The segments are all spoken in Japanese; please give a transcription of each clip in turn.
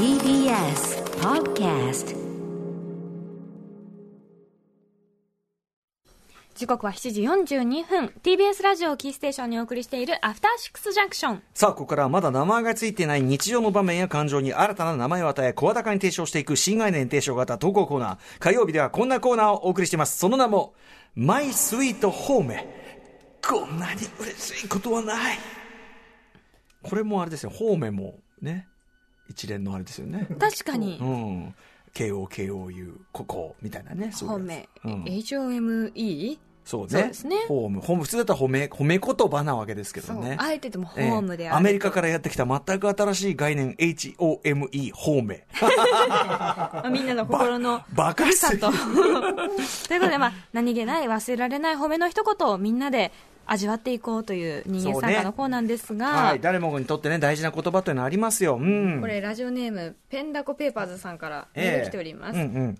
TBS Podcast 時刻は7時42分 TBS ラジオキーステーションにお送りしているアフターシックスジャンクションさあ、ここからはまだ名前がついていない日常の場面や感情に新たな名前を与え、声高に提唱していく新概念提唱型投稿コーナー。火曜日ではこんなコーナーをお送りしています。その名も、マイスイートホーム。こんなに嬉しいことはない。これもあれですよ、ホーメもね、一連のあれですよね。確かにうん。KOKOU、ここ、みたいなね。そういうん HOME そうね。そうですねホーム。ホーム、普通だったら褒め、褒め言葉なわけですけどね。あえてでもホええームである、アメリカからやってきた全く新しい概念 HOME ホーメまあみんなの心のバカすぎ ということで、まあ、何気ない忘れられない褒めの一言をみんなで味わっていこうという人間参加のコーナーですが、はい。誰もにとってね大事な言葉というのはありますよ。うん。これラジオネームペンダコペーパーズさんからメール来ております、ええ。うんうん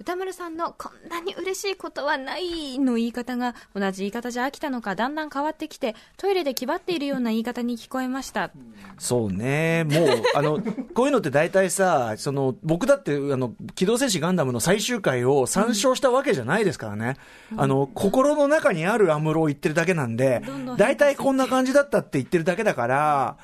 歌丸さんのこんなに嬉しいことはないの言い方が同じ言い方じゃ飽きたのかだんだん変わってきてトイレで気張っているような言い方に聞こえました。そうね。もう あのこういうのって大体さその僕だってあの機動戦士ガンダムの最終回を参照したわけじゃないですからね、あの心の中にあるアムロを言ってるだけなんで大体こんな感じだったって言ってるだけだから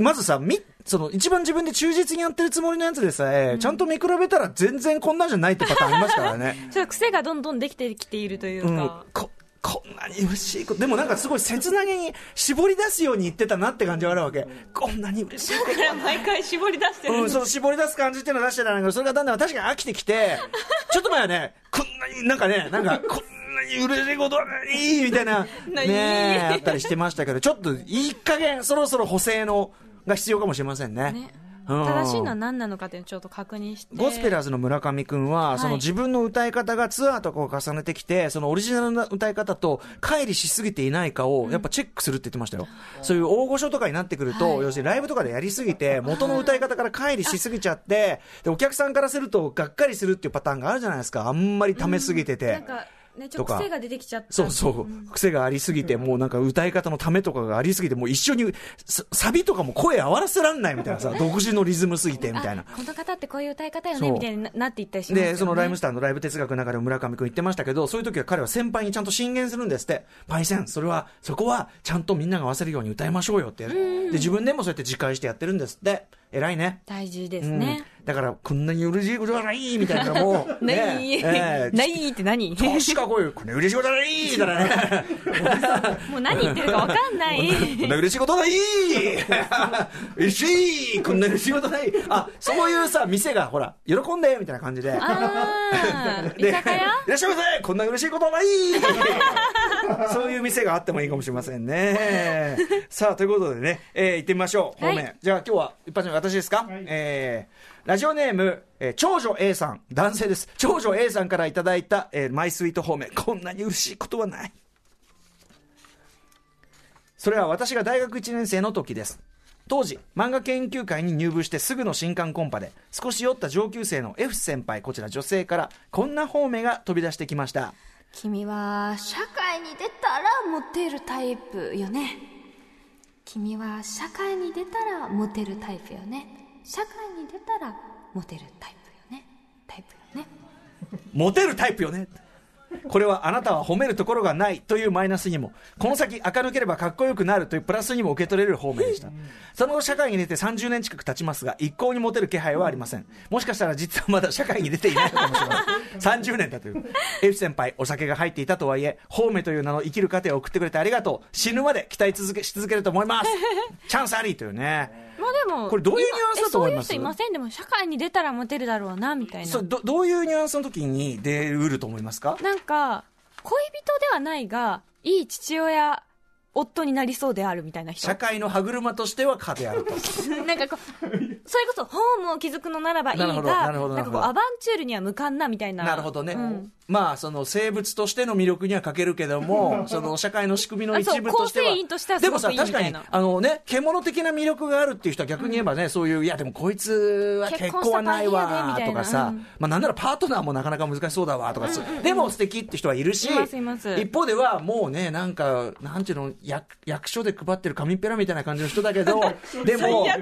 まずさみその一番自分で忠実にやってるつもりのやつでさえ、ちゃんと見比べたら全然こんなんじゃないってパターンありますからね。ちょっと癖がどんどんできてきているといううん。か、、ここんなに嬉しいことでもなんかすごい切なげに絞り出すように言ってたなって感じはあるわけ。こんなに嬉しいこと。だから毎回絞り出してる、うん、その絞り出す感じっていうのを出してたんだけど、それがだんだん確かに飽きてきて、ちょっと前はね、こんなになんかね、なんか、こんなに嬉しいことはないみたいな、ねあったりしてましたけど、ちょっといい加減、そろそろ補正の、が必要かもしれませんね。ねうん正しいのは何なのかっていうのをちょっと確認してゴスペラーズの村上くんは、いその自分の歌い方がツアーとかを重ねてきて、そのオリジナルな歌い方と乖離しすぎていないかを、やっぱチェックするって言ってましたよ。そういう大御所とかになってくると、はい要するにライブとかでやりすぎて、元の歌い方から乖離しすぎちゃって、で、お客さんからすると、がっかりするっていうパターンがあるじゃないですか。あんまり溜めすぎてて。なんかねちょっと癖が出てきちゃったそうそう、癖がありすぎて、もうなんか歌い方のためとかがありすぎて、もう一緒に、さサビとかも声合わせらんないみたいなさ、独自のリズムすぎてみたいな。あこの方ってこういう歌い方よねみたいにななっていったりしますよねで、そのライムスターのライブ哲学の中でも村上君言ってましたけど、そういう時は彼は先輩にちゃんと進言するんですって。パイセン、それは、そこはちゃんとみんなが合わせるように歌いましょうよって。で、自分でもそうやって自戒してやってるんですって。偉いね。大事ですうん。ね、だから、こんなに嬉しいことはないみたいなのも、ない、ねええ。ないって何？確かこういう、こんな嬉しいことはないみたいなね。もう何言ってるか分かんな い。こんな嬉しいことない。嬉しいこんな嬉しいことない。あ、そういうさ、店が、ほら、喜んでみたいな感じで。あー。で居酒屋？いらっしゃいませ。こんな嬉しいことはない そういう店があってもいいかもしれませんね。さあ、ということでね、えー行ってみましょう。はい方面。じゃあ今日は一発目私ですか、えーラジオネーム、えー長女 A さん、男性です。長女 A さんからいただいた、えーマイスイート方面。こんなに嬉しいことはない。それは私が大学1年生の時です。当時、漫画研究会に入部してすぐの新刊コンパで、少し酔った上級生の F 先輩、こちら女性から、こんな方面が飛び出してきました。君は社会に出たらモテるタイプよね。君は社会に出たらモテるタイプよね。社会に出たらモテるタイプよね。タイプよね。モテるタイプよね。これはあなたは褒めるところがないというマイナスにも、この先明るければかっこよくなるというプラスにも受け取れる方面でした。その後社会に出て30年近く経ちますが、一向にモテる気配はありません。もしかしたら実はまだ社会に出ていないのかもしれません。30年だという。F 先輩、お酒が入っていたとはいえ、褒めという名の生きる過程を送ってくれてありがとう。死ぬまで期待続けし続けると思います。チャンスありというね。まあでもこれどういうニュアンスだと思います？そういう人いません？でも社会に出たらモテるだろうなみたいな。そうどどういうニュアンスの時に出うると思いますか？なんか恋人ではないがいい父親夫になりそうであるみたいな人。社会の歯車としては可であると。なんかこう、それこそホームを築くのならばいいが、なるほど。なんかこう、アバンチュールには向かんなみたいな。なるほどね。うんまあ、その生物としての魅力には欠けるけども、その社会の仕組みの一部としては。としてはすでもさ、確かにあのね、獣的な魅力があるっていう人は逆に言えばね、そういう、いやでもこいつは結婚はないわとかさ、うん。まあなんならパートナーもなかなか難しそうだわとか、でも素敵って人はいるし、一方ではもうね、なんか、なんていうの、役役所で配ってる紙っぺらみたいな感じの人だけど でもや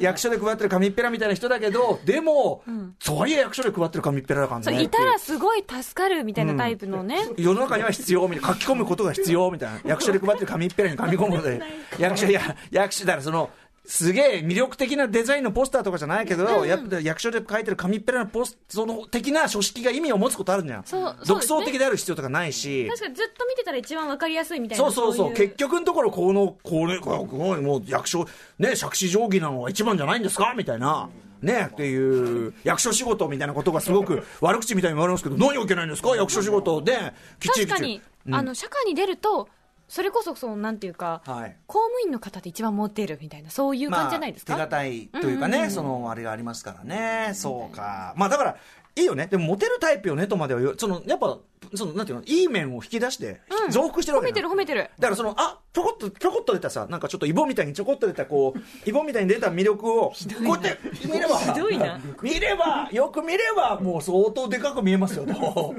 役所で配ってる紙っぺらみたいな人だけどでも、とはいえ役所で配ってる紙っぺらだからね。そういたらすごい助かるみたいなタイプのね、世の中には必要みたいな。書き込むことが必要みたいな。役所で配ってる紙っぺらに紙込むので。役所いや役所だからそのすげえ魅力的なデザインのポスターとかじゃないけど、やっぱ役所で書いてる紙っぺらのポスその的な書式が意味を持つことあるじゃん、そうね。独創的である必要とかないし。確かにずっと見てたら一番わかりやすいみたいなそうそうそう。い結局のところこのこれこれもう役所ね杓子定規なのが一番じゃないんですかみたいなねっていう役所仕事みたいなことがすごく 悪口みたいに言われますけど何がいけないんですか？役所仕事で。きっちりきっち。り確かに、うん。あの社会に出るとそれこそそうなんていうか、はい。公務員の方で一番モテるみたいなそういう感じじゃないですか、まあ、手堅いというかね、うんうんうんそのあれがありますからね、そうか、まあだから、いいよね、でもモテるタイプよねとまではそのやっぱ、そのなんていうの、いい面を引き出して、うん。増幅してるわ褒めてる褒めてる。だからその、あちょこっと、ちょこっと出たさ、なんかちょっとイボみたいにちょこっと出た、こう、イボみたいに出た魅力を、こうやって見れば、ひどいな。見れば、よく見れば、もう相当でかく見えますよ、と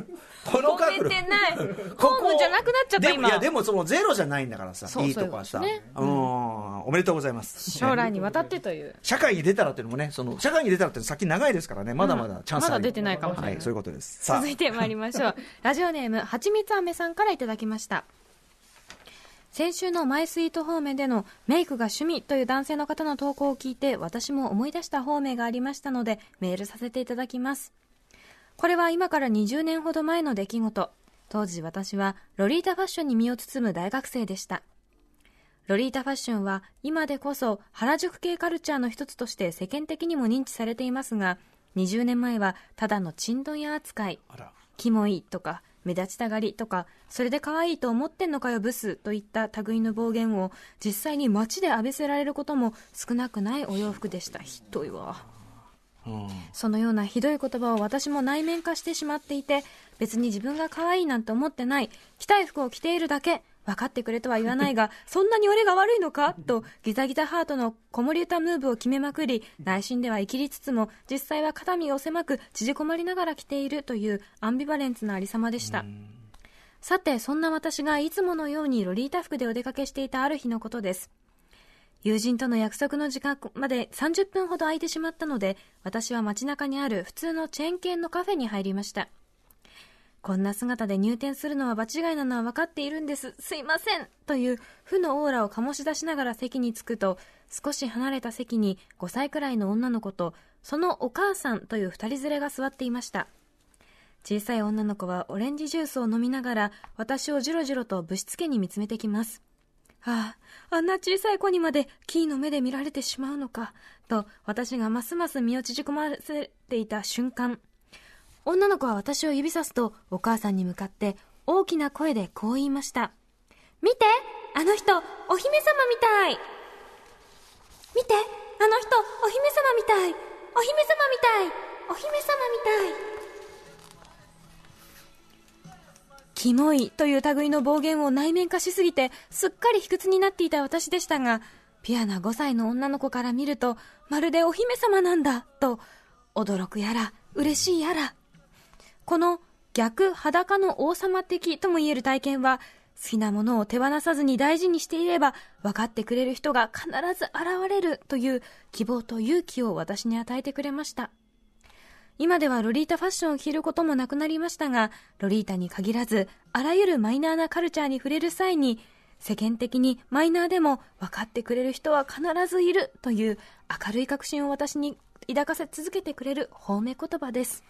この角度。てない。こホームじゃなくなっちゃった今でもいや、でもそのゼロじゃないんだからさ、いいとこはさ。そうん、おめでとうございます。将来にわたってという。社会に出たらっていうのもね、その社会に出たらって先長いですからね、まだまだチャンスある、まだ出てないかもしれない。はい、そういうことです。続いて参りましょう。ラジオネームはちみつあめさんからいただきました。先週のマイスイート方面でのメイクが趣味という男性の方の投稿を聞いて私も思い出した方面がありましたのでメールさせていただきますこれは今から20年ほど前の出来事。当時私はロリータファッションに身を包む大学生でした。ロリータファッションは今でこそ原宿系カルチャーの一つとして世間的にも認知されていますが20年前はただのチンドン屋扱い。キモいとか目立ちたがりとかそれで可愛いと思ってんのかよブスといった類の暴言を実際に街で浴びせられることも少なくないお洋服でした。ひどいわ。うんそのようなひどい言葉を私も内面化してしまっていて別に自分が可愛いなんて思ってない。着たい服を着ているだけ。分かってくれとは言わないが そんなに俺が悪いのか？とギザギザハートの子守歌ムーブを決めまくり内心では生きりつつも実際は肩身を狭く縮こまりながら着ているというアンビバレンスなありさまでした。さてそんな私がいつものようにロリータ服でお出かけしていたある日のことです友人との約束の時間まで30分ほど空いてしまったので私は街中にある普通のチェーン店のカフェに入りました。こんな姿で入店するのは場違いなのは分かっているんです。すいません。という負のオーラを醸し出しながら席に着くと少し離れた席に5歳くらいの女の子とそのお母さんという2人連れが座っていました。小さい女の子はオレンジジュースを飲みながら私をじろじろとぶしつけに見つめてきます。ああ、あんな小さい子にまでキーの目で見られてしまうのか、と私がますます身を縮こませていた瞬間、女の子は私を指さすとお母さんに向かって大きな声でこう言いました。見てあの人、お姫様みたい。見てあの人、お姫様みたい。お姫様みたい。お姫様みたい。キモいという類の暴言を内面化しすぎてすっかり卑屈になっていた私でしたがピュアな5歳の女の子から見るとまるでお姫様なんだと驚くやら嬉しいやら。この逆裸の王様的とも言える体験は好きなものを手放さずに大事にしていれば分かってくれる人が必ず現れるという希望と勇気を私に与えてくれました。今ではロリータファッションを着ることもなくなりましたが、ロリータに限らず、あらゆるマイナーなカルチャーに触れる際に、世間的にマイナーでも分かってくれる人は必ずいるという明るい確信を私に抱かせ続けてくれる褒め言葉です。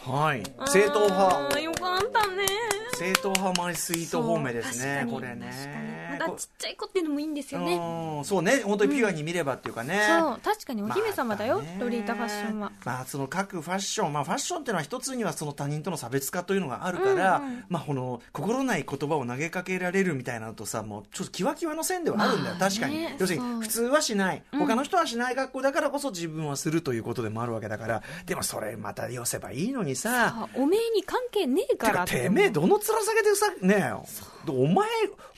はい正統派よかったね。正統派マイスイート方面ですねこれ確かにねちっちゃい子っていうのもいいんですよね。うんそうね。本当にピュアに見ればっていうかね、そう、確かにお姫様だよ、ロリータファッションは。まあその各ファッション。まあファッションっていうのは一つにはその他人との差別化というのがあるから、うんうん。まあこの心ない言葉を投げかけられるみたいなのとさもうちょっとキワキワの線ではあるんだよ、まあね確かに。要するに普通はしない。うん。他の人はしない学校だからこそ自分はするということでもあるわけだから。でもそれまた寄せばいいのにさ。あおめえに関係ねえてかからてめえどの面下げてさねえお前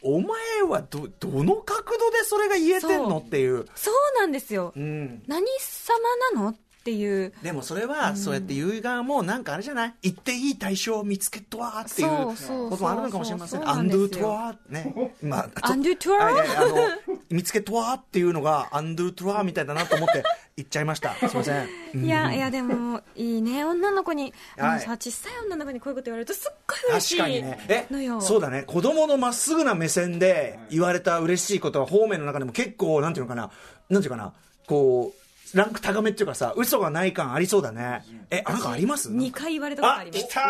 お前はどどの角度でそれが言えてんのっていう。そうなんですよ。うん。何様なのっていう。でもそれは、そうやって言う側も、なんかあれじゃない？言っていい対象を見つけとはっていうこともあるのかもしれません。アンドゥトワね。まあ、アンドゥトワあいやいやあの、見つけとはっていうのが、アンドゥトワみたいだなと思って言っちゃいました。すいません。うんいやいやでもいいね女の子にあはいのさ小さい女の子にこういうこと言われるとすっごい嬉しい確かにね。えのよ、そうだね。子供のまっすぐな目線で言われた嬉しいことは方面の中でも結構、なんていうのかな、なんていうかな、こう、ランク高めっていうかさ、嘘がない感ありそうだね。え、あなんかあります？2回言われたことああ、ります来た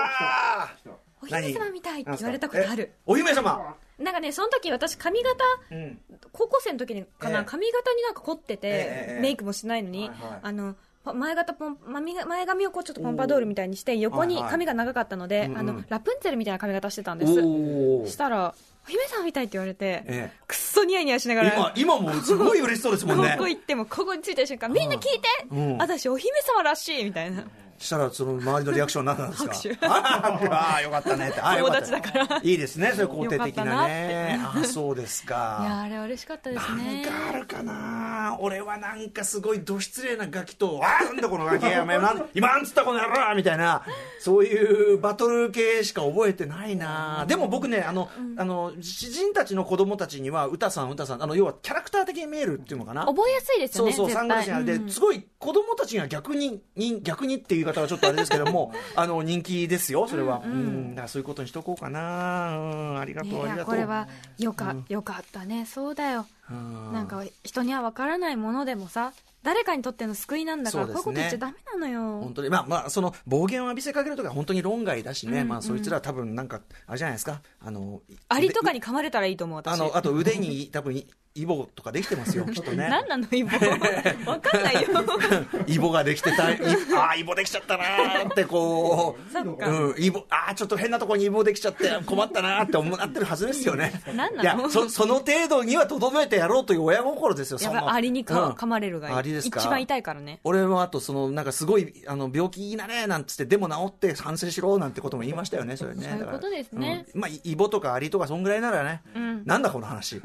ーお姫様みたいって言われたことあるえお姫様なんかねその時私髪型うん。高校生の時にかな、ええ。髪型になんか凝ってて、ええメイクもしないのに、はいはい。あのパ前型ポン前前髪をこうちょっとポンパドールみたいにして横にはい。はい髪が長かったので、うんうん。あのラプンツェルみたいな髪型してたんです。したら「お姫様みたい」って言われて、えくっそニヤニヤしながら今、今もすごい嬉しそうですもんね。こ。こ行ってもここに着いた瞬間みんな聞いて、うん。私お姫様らしいみたいなしたら、その周りのリアクション何なんですか？ああ、よかったねって。あ友達だから。いいですね、そういう肯定的なね。よああ、そうですいか。やあれは嬉しかったですなんねかあるかな。俺はなんかすごいど失礼なガキと、ああ、なんだこのガキ、やめなん今なんつったこの野郎みたいな、そういうバトル系しか覚えてないな。でも僕ね、あの、あの、詩人たちの子供たちには、歌さん、歌さん、あの、要はキャラクター的に見えるっていうのかな？覚えやすいですよねそうそう、サングラスにあれで、うん。すごい子供たちには逆に、に逆にっていう方はちょっとあれですけども、あの、人気ですよ、それは。うん、だからそういうことにしとこうかな。うん、ありがとう、あいやりがとう。これはよか,、よかったね。そうだよ。うん。なんか人には分からないものでもさ誰かにとっての救いなんだから、ね。こういうこと言っちゃダメなのよ。本当に。まあまあその暴言を浴びせかけるとか本当に論外だしね、まあそいつら多分なんかあれじゃないですか。あのアリとかにに噛まれたらいいと思う私。あのあと腕に多分イボとかできてますよ きっとね。何なのイボ？分かんないよ。イボができてたいああイボできちゃったなーってこう。うん、イボああちょっと変なところにイボできちゃって困ったなーって思ってるはずですよね。何なの？いやそその程度にはとどめてやろうという親心ですよそのアリにか、うん。噛まれるがアリですか？一番痛いからね。俺はあとそのなんかすごいあの病気いいなねなんつってでも治って反省しろなんてことも言いましたよねそれね。そういうことですね。うん。まあイボとかアリとかそんぐらいならね、ん。なんだこの話。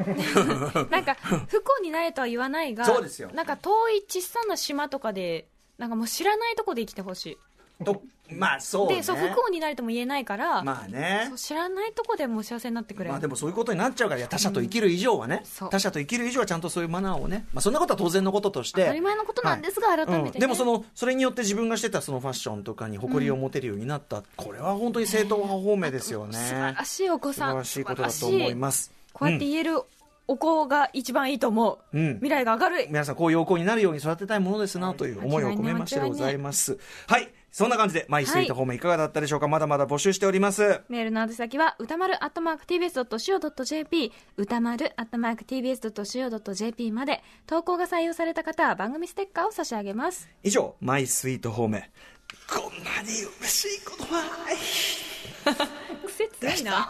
なんか不幸になれとは言わないがそうですよ。なんか遠い小さな島とかでなんかもう知らないとこで生きてほしとまあそういね。でそう不幸になれとも言えないから、まあね。知らないとこでもう幸せになってくれ、まあでもそういうことになっちゃうからいや他者と生きる以上はね、そう。他者と生きる以上はちゃんとそういうマナーをね、まあ、そんなことは当然のこととして当たり前のことなんですが、はい。改めて、ね。うん。でもそのそれによって自分がしてたそのファッションとかに誇りを持てるようになった、これは本当に正統派方面ですよね。素晴らしいお子素さん晴らしいことだと思います。こうやって言えるお子が一番いいと思う、うん。未来が明るい。皆さんこういうお子になるように育てたいものですなという思いを込めましてでございます。はい。そんな感じで、マイスイート方面いかがだったでしょうか、まだまだ募集しております。メールの宛先は歌丸 @tbs.co.jp 歌丸 @tbs.co.jp まで投稿が採用された方は番組ステッカーを差し上げます。以上、マイスイート方面。こんなに嬉しいことは。ない。癖強いな